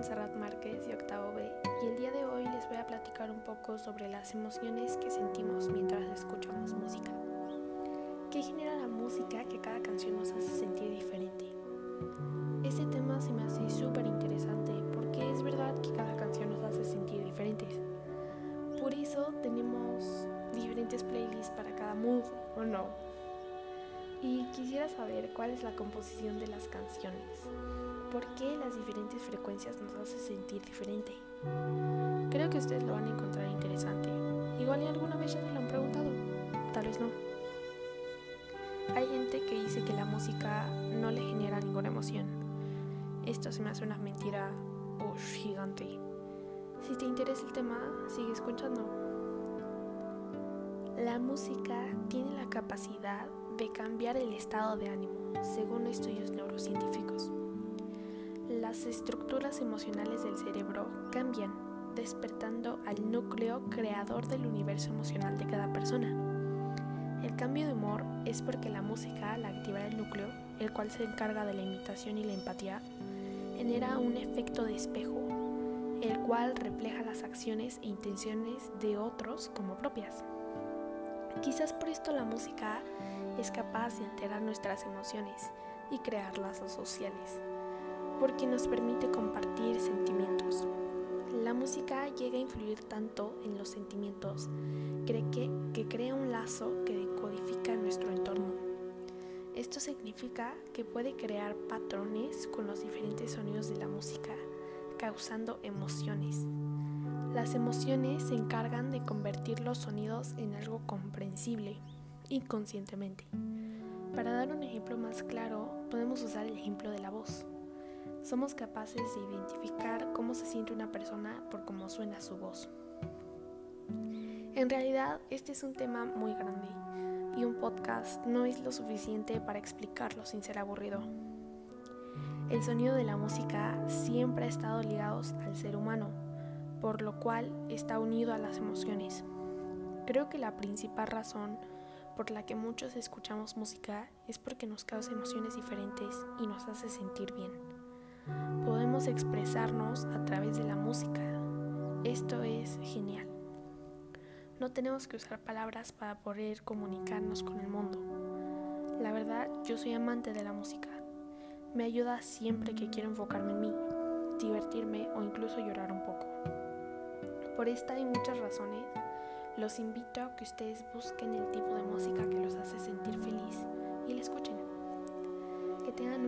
Montserrat Márquez de Octavo B y el día de hoy les voy a platicar un poco sobre las emociones que sentimos mientras escuchamos música. ¿Qué genera la música que cada canción nos hace sentir diferente? Este tema se me hace súper interesante porque es verdad que cada canción nos hace sentir diferentes. Por eso tenemos diferentes playlists para cada mood, ¿o no? Y quisiera saber cuál es la composición de las canciones. ¿Por qué las diferentes frecuencias nos hacen sentir diferente? Creo que ustedes lo van a encontrar interesante. Igual y alguna vez ya se lo han preguntado, tal vez no. Hay gente que dice que la música no le genera ninguna emoción. Esto se me hace una mentira gigante. Si te interesa el tema, sigue escuchando. La música tiene la capacidad de cambiar el estado de ánimo, según estudios neurocientíficos las estructuras emocionales del cerebro cambian, despertando al núcleo creador del universo emocional de cada persona. El cambio de humor es porque la música, al activar el núcleo, el cual se encarga de la imitación y la empatía, genera un efecto de espejo, el cual refleja las acciones e intenciones de otros como propias. Quizás por esto la música es capaz de alterar nuestras emociones y crear lazos sociales porque nos permite compartir sentimientos. La música llega a influir tanto en los sentimientos cree que, que crea un lazo que decodifica nuestro entorno. Esto significa que puede crear patrones con los diferentes sonidos de la música, causando emociones. Las emociones se encargan de convertir los sonidos en algo comprensible inconscientemente. Para dar un ejemplo más claro, podemos usar el ejemplo de la voz somos capaces de identificar cómo se siente una persona por cómo suena su voz. En realidad, este es un tema muy grande y un podcast no es lo suficiente para explicarlo sin ser aburrido. El sonido de la música siempre ha estado ligado al ser humano, por lo cual está unido a las emociones. Creo que la principal razón por la que muchos escuchamos música es porque nos causa emociones diferentes y nos hace sentir bien podemos expresarnos a través de la música. Esto es genial. No tenemos que usar palabras para poder comunicarnos con el mundo. La verdad, yo soy amante de la música. Me ayuda siempre que quiero enfocarme en mí, divertirme o incluso llorar un poco. Por esta y muchas razones, los invito a que ustedes busquen el tipo de música que los hace sentir feliz y la escuchen. Que tengan